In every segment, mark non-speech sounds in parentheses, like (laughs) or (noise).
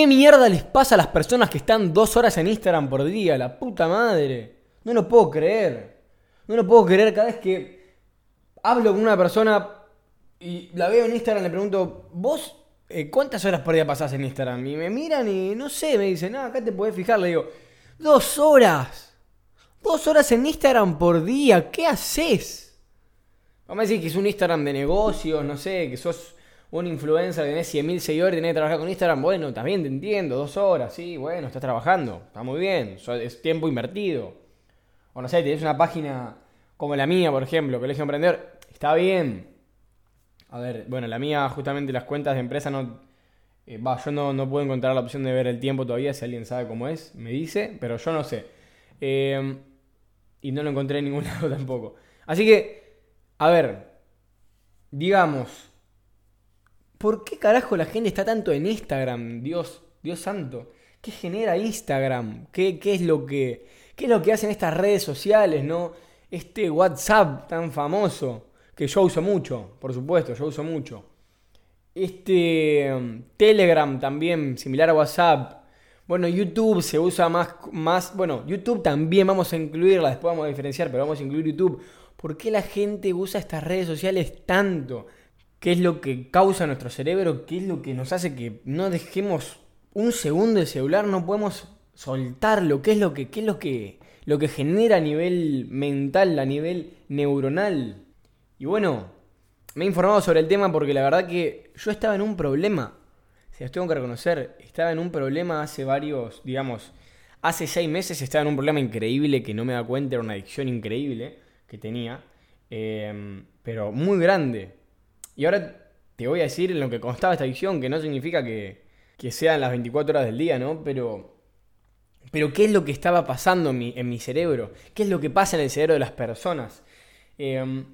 ¿Qué mierda les pasa a las personas que están dos horas en Instagram por día? La puta madre. No lo puedo creer. No lo puedo creer cada vez que hablo con una persona y la veo en Instagram, le pregunto, ¿vos eh, cuántas horas por día pasás en Instagram? Y me miran y no sé, me dicen, ah, acá te podés fijar. Le digo, dos horas. Dos horas en Instagram por día. ¿Qué haces? Vamos a decir que es un Instagram de negocios, no sé, que sos un influencer, tenés 100.000 seguidores, tenés que trabajar con Instagram. Bueno, también te entiendo, dos horas, sí, bueno, estás trabajando, está muy bien, es tiempo invertido. O no sé, tenés una página como la mía, por ejemplo, Colegio Emprendedor, está bien. A ver, bueno, la mía, justamente las cuentas de empresa no. Eh, yo no, no, puedo encontrar la opción de ver el tiempo todavía, si alguien sabe cómo es, me dice, pero yo no sé. Eh, y no lo encontré en ningún (laughs) lado tampoco. Así que, a ver, digamos, ¿por qué carajo la gente está tanto en Instagram? Dios, Dios santo. ¿Qué genera Instagram? ¿Qué, qué es lo que, qué es lo que hacen estas redes sociales, no? Este WhatsApp tan famoso que yo uso mucho, por supuesto, yo uso mucho. Este um, Telegram también, similar a WhatsApp. Bueno, YouTube se usa más, más, bueno, YouTube también vamos a incluirla, después vamos a diferenciar, pero vamos a incluir YouTube. ¿Por qué la gente usa estas redes sociales tanto? ¿Qué es lo que causa nuestro cerebro? ¿Qué es lo que nos hace que no dejemos un segundo el celular? No podemos soltarlo. ¿Qué es lo que, qué es lo que, lo que genera a nivel mental, a nivel neuronal? Y bueno, me he informado sobre el tema porque la verdad que yo estaba en un problema. Si los tengo que reconocer, estaba en un problema hace varios, digamos, hace seis meses estaba en un problema increíble que no me da cuenta, era una adicción increíble que tenía, em, pero muy grande. Y ahora te voy a decir en lo que constaba esta adicción, que no significa que, que sean las 24 horas del día, ¿no? Pero, pero ¿qué es lo que estaba pasando en mi, en mi cerebro? ¿Qué es lo que pasa en el cerebro de las personas? Eh,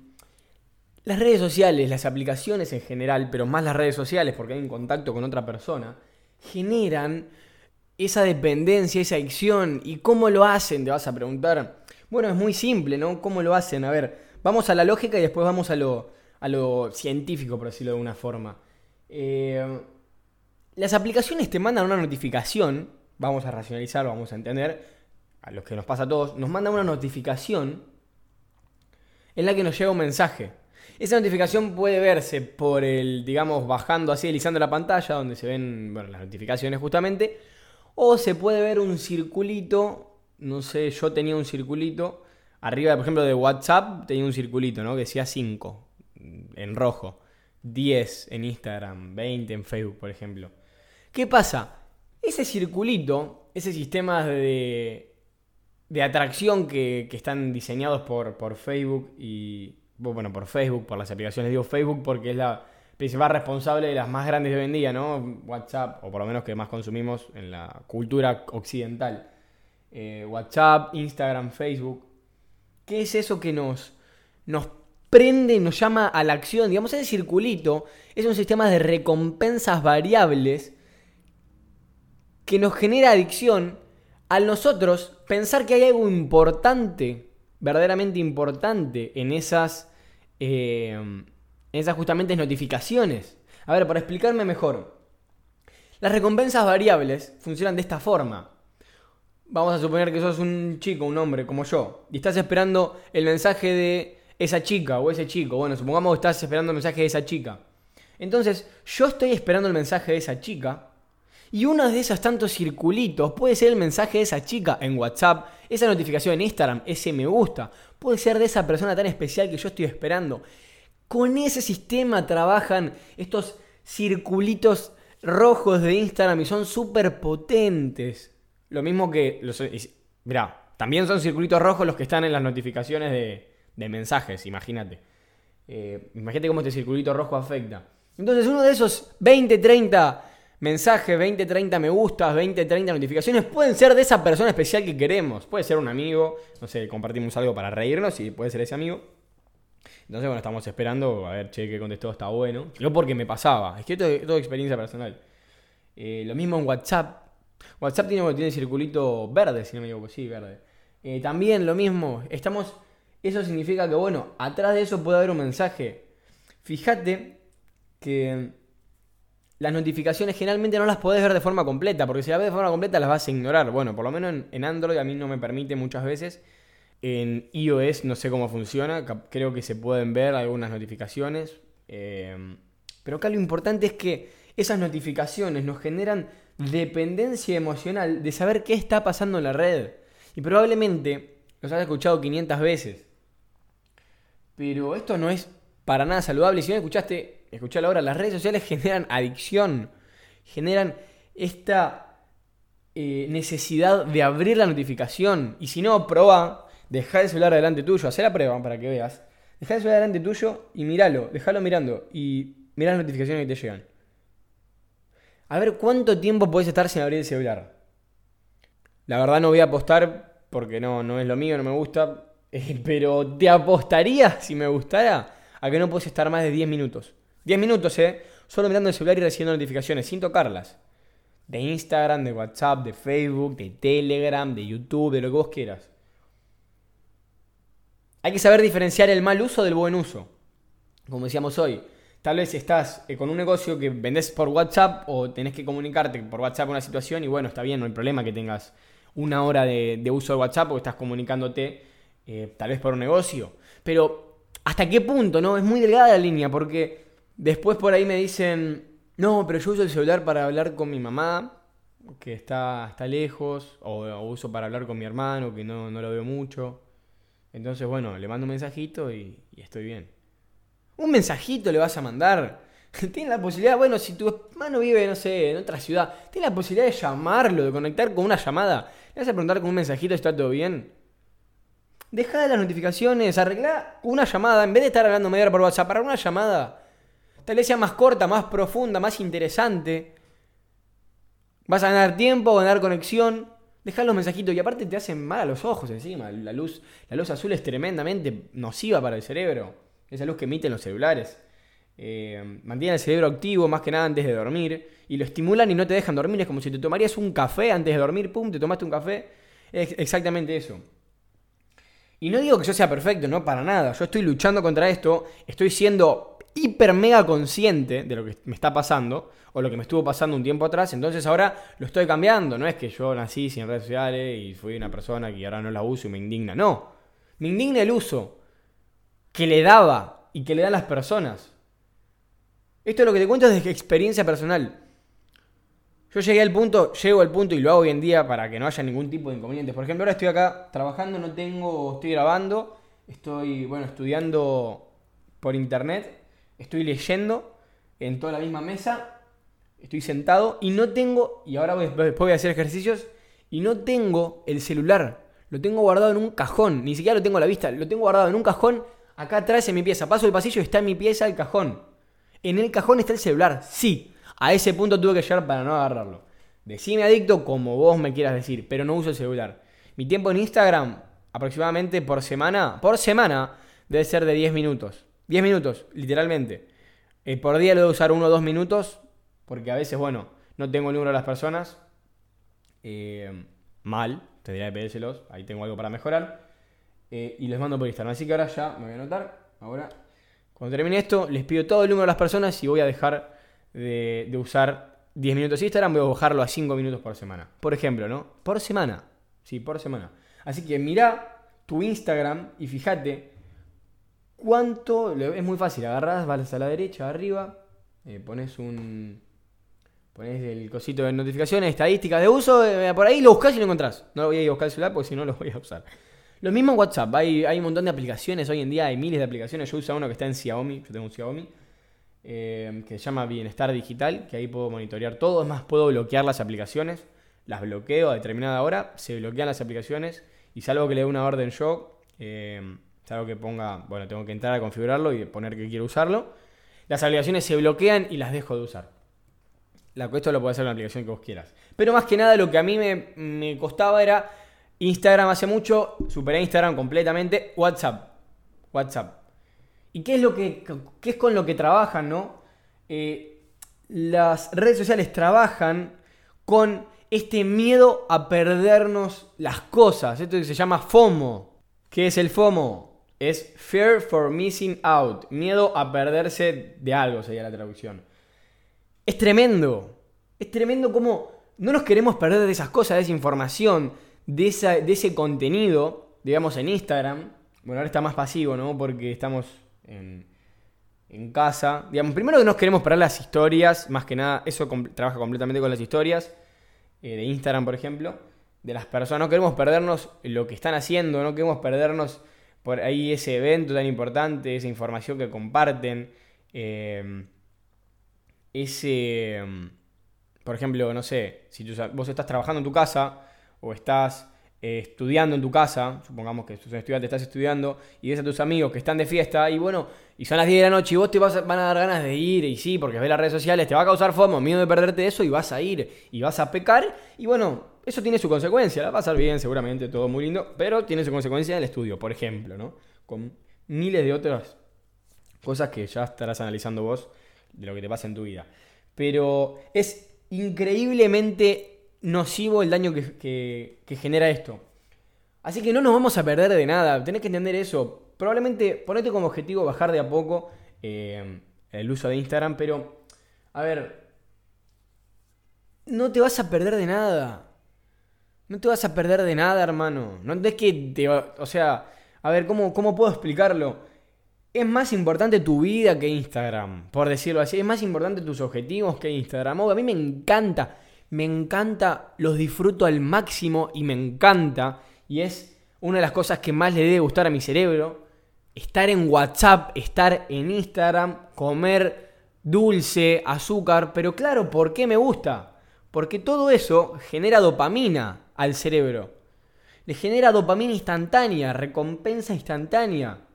las redes sociales, las aplicaciones en general, pero más las redes sociales porque hay un contacto con otra persona, generan esa dependencia, esa adicción. ¿Y cómo lo hacen? Te vas a preguntar. Bueno, es muy simple, ¿no? ¿Cómo lo hacen? A ver, vamos a la lógica y después vamos a lo, a lo científico, por decirlo de una forma. Eh, las aplicaciones te mandan una notificación, vamos a racionalizar, vamos a entender, a los que nos pasa a todos, nos mandan una notificación en la que nos llega un mensaje. Esa notificación puede verse por el, digamos, bajando así, deslizando la pantalla, donde se ven bueno, las notificaciones justamente. O se puede ver un circulito, no sé, yo tenía un circulito. Arriba, por ejemplo, de WhatsApp tenía un circulito, ¿no? Que decía 5 en rojo, 10 en Instagram, 20 en Facebook, por ejemplo. ¿Qué pasa? Ese circulito, ese sistema de, de atracción que, que están diseñados por, por Facebook y, bueno, por Facebook, por las aplicaciones, digo Facebook porque es la principal responsable de las más grandes de hoy en día, ¿no? WhatsApp, o por lo menos que más consumimos en la cultura occidental. Eh, WhatsApp, Instagram, Facebook. ¿Qué es eso que nos, nos prende, nos llama a la acción? Digamos, ese circulito es un sistema de recompensas variables que nos genera adicción al nosotros pensar que hay algo importante verdaderamente importante en esas, eh, en esas justamente notificaciones. A ver, para explicarme mejor. Las recompensas variables funcionan de esta forma. Vamos a suponer que sos un chico, un hombre como yo, y estás esperando el mensaje de esa chica o ese chico. Bueno, supongamos que estás esperando el mensaje de esa chica. Entonces, yo estoy esperando el mensaje de esa chica y uno de esos tantos circulitos puede ser el mensaje de esa chica en WhatsApp, esa notificación en Instagram, ese me gusta. Puede ser de esa persona tan especial que yo estoy esperando. Con ese sistema trabajan estos circulitos rojos de Instagram y son súper potentes. Lo mismo que... Los, mirá, también son circulitos rojos los que están en las notificaciones de, mensajes, imagínate. Eh, imagínate cómo este circulito rojo afecta. Entonces uno de esos 20, 30 mensajes, 20, 30 me gustas, 20, 30 notificaciones, pueden ser de esa persona especial que queremos. Puede ser un amigo, no sé, compartimos algo para reírnos y puede ser ese amigo. Entonces, bueno, estamos esperando a ver, che, que contestó, está bueno. No porque me pasaba, es que esto es toda experiencia personal. Eh, lo mismo en WhatsApp. WhatsApp tiene, tiene circulito verde, si no me equivoco, sí, verde. Eh, también lo mismo, estamos... Eso significa que, bueno, atrás de eso puede haber un mensaje. Fíjate que las notificaciones generalmente no las podés ver de forma completa, porque si las ves de forma completa las vas a ignorar. Bueno, por lo menos en, Android a mí no me permite muchas veces. En iOS no sé cómo funciona, creo que se pueden ver algunas notificaciones. Eh, pero acá lo importante es que esas notificaciones nos generan dependencia emocional de saber qué está pasando en la red. Y probablemente los has escuchado 500 veces. Pero esto no es para nada saludable. Si no escuchaste, escuchalo ahora. Las redes sociales generan adicción. Generan esta eh, necesidad de abrir la notificación. Y si no, prueba, deja el celular delante tuyo. Haz la prueba para que veas. Deja el celular delante tuyo y míralo. Déjalo mirando. Y mira las notificaciones que te llegan. A ver cuánto tiempo puedes estar sin abrir el celular. La verdad no voy a apostar porque no, no es lo mío, no me gusta. (laughs) pero te apostaría, si me gustara, a que no puedes estar más de 10 minutos. 10 minutos, ¿eh? Solo mirando el celular y recibiendo notificaciones, sin tocarlas. De Instagram, de WhatsApp, de Facebook, de Telegram, de YouTube, de lo que vos quieras. Hay que saber diferenciar el mal uso del buen uso. Como decíamos hoy, Tal vez estás eh, con un negocio que vendés por WhatsApp o tenés que comunicarte por WhatsApp una situación y bueno, está bien, no hay problema que tengas una hora de, uso de WhatsApp o estás comunicándote eh, tal vez por un negocio. Pero, ¿hasta qué punto? No, es muy delgada la línea porque después por ahí me dicen, no, pero yo uso el celular para hablar con mi mamá, que está, está lejos, o, uso para hablar con mi hermano, que no, lo veo mucho. Entonces, bueno, le mando un mensajito y estoy bien. Un mensajito le vas a mandar. (laughs) Tienes la posibilidad, bueno, si tu hermano vive, no sé, en otra ciudad, tienes la posibilidad de llamarlo, de conectar con una llamada. Le vas a preguntar con un mensajito si está todo bien. Deja de las notificaciones, arregla una llamada, en vez de estar hablando media hora por WhatsApp, para una llamada. Tal vez sea más corta, más profunda, más interesante. Vas a ganar tiempo, ganar conexión. Deja los mensajitos y aparte te hacen mal a los ojos encima. La luz, la luz azul es tremendamente nociva para el cerebro esa luz que emiten los celulares. Eh, mantienen el cerebro activo más que nada antes de dormir y lo estimulan y no te dejan dormir. Es como si te tomarías un café antes de dormir, pum, te tomaste un café. Es exactamente eso. Y no digo que yo sea perfecto, no para nada. Yo estoy luchando contra esto, estoy siendo hiper mega consciente de lo que me está pasando o lo que me estuvo pasando un tiempo atrás, entonces ahora lo estoy cambiando. No es que yo nací sin redes sociales y fui una persona que ahora no la uso y me indigna. No, me indigna el uso que le daba y que le dan las personas. Esto es lo que te cuento desde experiencia personal. Yo llegué al punto, llego al punto y lo hago hoy en día para que no haya ningún tipo de inconvenientes. Por ejemplo, ahora estoy acá trabajando, no tengo, estoy grabando, estoy, bueno, estudiando por internet, estoy leyendo en toda la misma mesa, estoy sentado y no tengo, y ahora después voy a hacer ejercicios, y no tengo el celular. Lo tengo guardado en un cajón, ni siquiera lo tengo a la vista, lo tengo guardado en un cajón Acá atrás en mi pieza. Paso el pasillo está en mi pieza el cajón. En el cajón está el celular. Sí. A ese punto tuve que llegar para no agarrarlo. Decime adicto como vos me quieras decir, pero no uso el celular. Mi tiempo en Instagram, aproximadamente por semana, por semana, debe ser de 10 minutos. 10 minutos, literalmente. Eh, por día lo debo usar uno o dos minutos, porque a veces, bueno, no tengo el número de las personas. Eh, mal, tendría que pedírselos, ahí tengo algo para mejorar. Eh, y les mando por Instagram. Así que ahora ya me voy a anotar. Ahora, cuando termine esto, les pido todo el número de las personas y voy a dejar de, usar 10 minutos Instagram. Voy a bajarlo a 5 minutos por semana. Por ejemplo, ¿no? Por semana. Sí, por semana. Así que mira tu Instagram y fíjate cuánto. Es muy fácil. Agarras, vas a la derecha, arriba. Eh, pones un. Pones el cosito de notificaciones, estadísticas de uso. Eh, por ahí lo buscas y lo encontrás. No lo voy a ir a buscar el celular porque si no lo voy a usar. Lo mismo en WhatsApp, hay, hay un montón de aplicaciones, hoy en día hay miles de aplicaciones, yo uso uno que está en Xiaomi, yo tengo un Xiaomi, eh, que se llama Bienestar Digital, que ahí puedo monitorear todo, es más, puedo bloquear las aplicaciones, las bloqueo a determinada hora, se bloquean las aplicaciones y salvo que le dé una orden yo, eh, salvo que ponga, bueno, tengo que entrar a configurarlo y poner que quiero usarlo, las aplicaciones se bloquean y las dejo de usar. La, esto lo puede hacer una aplicación que vos quieras. Pero más que nada lo que a mí me costaba era Instagram hace mucho, superé Instagram completamente. WhatsApp. WhatsApp. ¿Y qué es, lo que, qué es con lo que trabajan, no? Eh, las redes sociales trabajan con este miedo a perdernos las cosas. Esto se llama FOMO. ¿Qué es el FOMO? Es Fear for Missing Out. Miedo a perderse de algo sería la traducción. Es tremendo. Es tremendo cómo no nos queremos perder de esas cosas, de esa información, de, esa, de ese contenido, digamos, en Instagram. Bueno, ahora está más pasivo, ¿no? Porque estamos en, casa. Digamos, primero que nos queremos perder las historias, más que nada, eso trabaja completamente con las historias eh, de Instagram, por ejemplo, de las personas. No queremos perdernos lo que están haciendo, no queremos perdernos por ahí ese evento tan importante, esa información que comparten, eh, ese, por ejemplo, no sé, si vos estás trabajando en tu casa o estás eh, estudiando en tu casa, supongamos que sos estudiante, estás estudiando y ves a tus amigos que están de fiesta y bueno, y son las 10 de la noche y vos te vas van a dar ganas de ir y sí, porque ves las redes sociales, te va a causar fomo, miedo de perderte eso y vas a ir y vas a pecar y bueno, eso tiene su consecuencia, la va a pasar bien seguramente, todo muy lindo, pero tiene su consecuencia en el estudio, por ejemplo, ¿no? Con miles de otras cosas que ya estarás analizando vos de lo que te pasa en tu vida. Pero es increíblemente nocivo el daño que, genera esto. Así que no nos vamos a perder de nada, tenés que entender eso. Probablemente ponete como objetivo bajar de a poco eh, el uso de Instagram, pero a ver, no te vas a perder de nada. No te vas a perder de nada, hermano. No es que te O sea, a ver, ¿cómo, ¿cómo puedo explicarlo? Es más importante tu vida que Instagram, por decirlo así. Es más importante tus objetivos que Instagram. a mí me encanta, me encanta, los disfruto al máximo y me encanta. Y es una de las cosas que más le debe gustar a mi cerebro. Estar en WhatsApp, estar en Instagram, comer dulce, azúcar. Pero claro, ¿por qué me gusta? Porque todo eso genera dopamina al cerebro. Le genera dopamina instantánea, recompensa instantánea.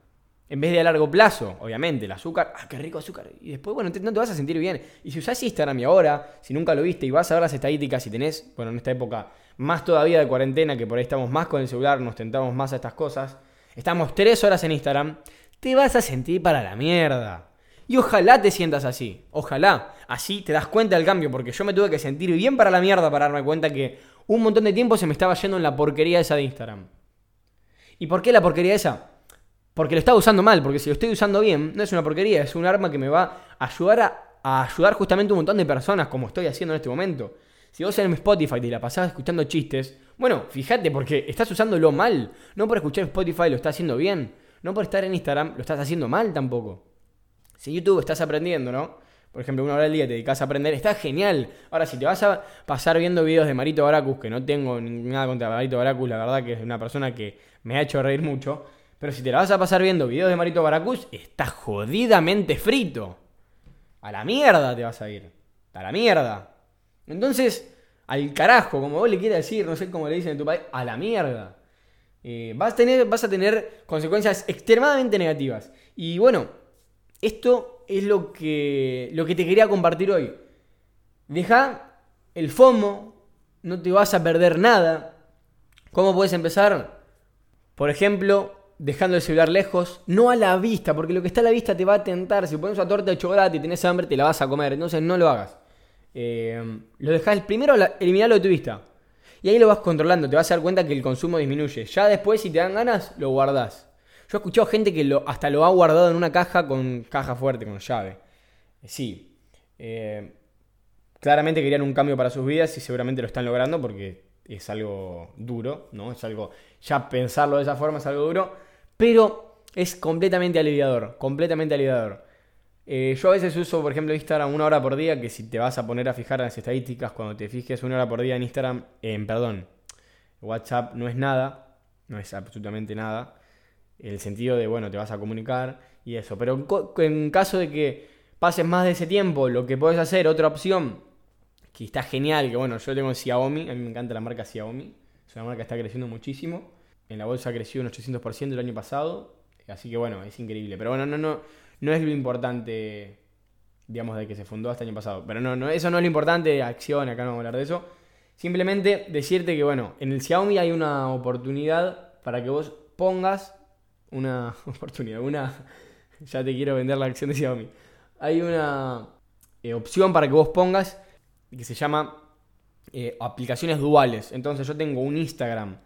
En vez de a largo plazo, obviamente, el azúcar, ah, qué rico azúcar. Y después, bueno, no te vas a sentir bien. Y si usás Instagram y ahora, si nunca lo viste y vas a ver las estadísticas, si tenés, bueno, en esta época más todavía de cuarentena, que por ahí estamos más con el celular, nos tentamos más a estas cosas, estamos tres horas en Instagram, te vas a sentir para la mierda. Y ojalá te sientas así, ojalá. Así te das cuenta del cambio, porque yo me tuve que sentir bien para la mierda para darme cuenta que un montón de tiempo se me estaba yendo en la porquería esa de Instagram. ¿Y por qué la porquería esa? Porque lo estaba usando mal, porque si lo estoy usando bien, no es una porquería, es un arma que me va a ayudar a, ayudar justamente a un montón de personas, como estoy haciendo en este momento. Si vos en Spotify te la pasás escuchando chistes, bueno, fíjate, porque estás usándolo mal. No por escuchar Spotify lo estás haciendo bien. No por estar en Instagram lo estás haciendo mal tampoco. Si YouTube estás aprendiendo, ¿no? Por ejemplo, una hora al día te dedicas a aprender, está genial. Ahora, si te vas a pasar viendo videos de Marito Baracus, que no tengo nada contra Marito Baracus, la verdad que es una persona que me ha hecho reír mucho. Pero si te la vas a pasar viendo videos de Marito Baracus, estás jodidamente frito. A la mierda te vas a ir. A la mierda. Entonces, al carajo, como vos le quieras decir, no sé cómo le dicen en tu país, a la mierda. Eh, vas, a tener, vas a tener consecuencias extremadamente negativas. Y bueno, esto es lo que, lo que te quería compartir hoy. Deja el FOMO, no te vas a perder nada. ¿Cómo puedes empezar? Por ejemplo, dejando el celular lejos, no a la vista, porque lo que está a la vista te va a tentar. Si pones una torta de chocolate y tenés hambre, te la vas a comer. Entonces no lo hagas. Eh, lo dejas primero, eliminarlo de tu vista. Y ahí lo vas controlando, te vas a dar cuenta que el consumo disminuye. Ya después, si te dan ganas, lo guardás. Yo he escuchado gente que hasta lo ha guardado en una caja con caja fuerte, con llave. Eh, sí. Eh, claramente querían un cambio para sus vidas y seguramente lo están logrando porque es algo duro, ¿no? Es algo. Ya pensarlo de esa forma es algo duro. Pero es completamente aliviador. Completamente aliviador. Eh, yo a veces uso, por ejemplo, Instagram una hora por día, que si te vas a poner a fijar las estadísticas, cuando te fijes una hora por día en Instagram, en perdón, WhatsApp no es nada, no es absolutamente nada el sentido de, bueno, te vas a comunicar y eso. Pero en caso de que pases más de ese tiempo, lo que puedes hacer, otra opción, que está genial, que bueno, yo tengo Xiaomi, a mí me encanta la marca Xiaomi, es una marca que está creciendo muchísimo, en la bolsa creció un 800% el año pasado, así que bueno, es increíble. Pero bueno, no, no, no es lo importante, digamos, de que se fundó hasta el año pasado. Pero no, no, eso no es lo importante, acción, acá no vamos a hablar de eso. Simplemente decirte que bueno, en el Xiaomi hay una oportunidad para que vos pongas una (laughs) oportunidad, una... Ya te quiero vender la acción de Xiaomi. Hay una eh, opción para que vos pongas que se llama eh, aplicaciones duales. Entonces yo tengo un Instagram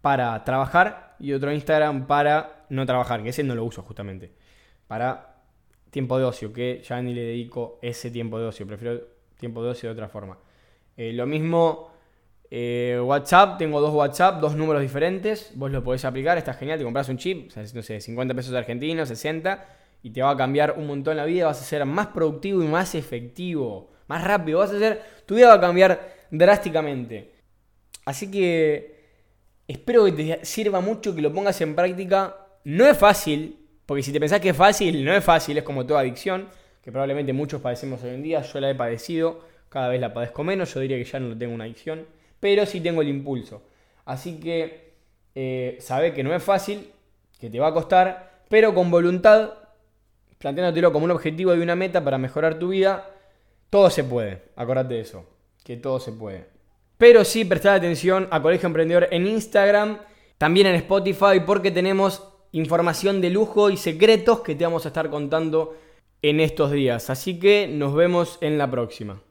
para trabajar y otro Instagram para no trabajar, que ese no lo uso justamente. Para tiempo de ocio, que ya ni le dedico ese tiempo de ocio, prefiero tiempo de ocio de otra forma. Eh, lo mismo eh, WhatsApp, tengo dos WhatsApp, dos números diferentes, vos lo podés aplicar, está genial, te compras un chip, no sé, 50 pesos argentinos, 60, y te va a cambiar un montón la vida, vas a ser más productivo y más efectivo, más rápido, vas a ser, tu vida va a cambiar drásticamente. Así que espero que te sirva mucho, que lo pongas en práctica. No es fácil, porque si te pensás que es fácil, no es fácil, es como toda adicción, que probablemente muchos padecemos hoy en día, yo la he padecido, cada vez la padezco menos, yo diría que ya no tengo una adicción, pero sí tengo el impulso. Así que eh, sabe que no es fácil, que te va a costar, pero con voluntad, planteándotelo como un objetivo y una meta para mejorar tu vida, todo se puede, acordate de eso, que todo se puede. Pero sí prestar atención a Colegio Emprendedor en Instagram, también en Spotify, porque tenemos información de lujo y secretos que te vamos a estar contando en estos días. Así que nos vemos en la próxima.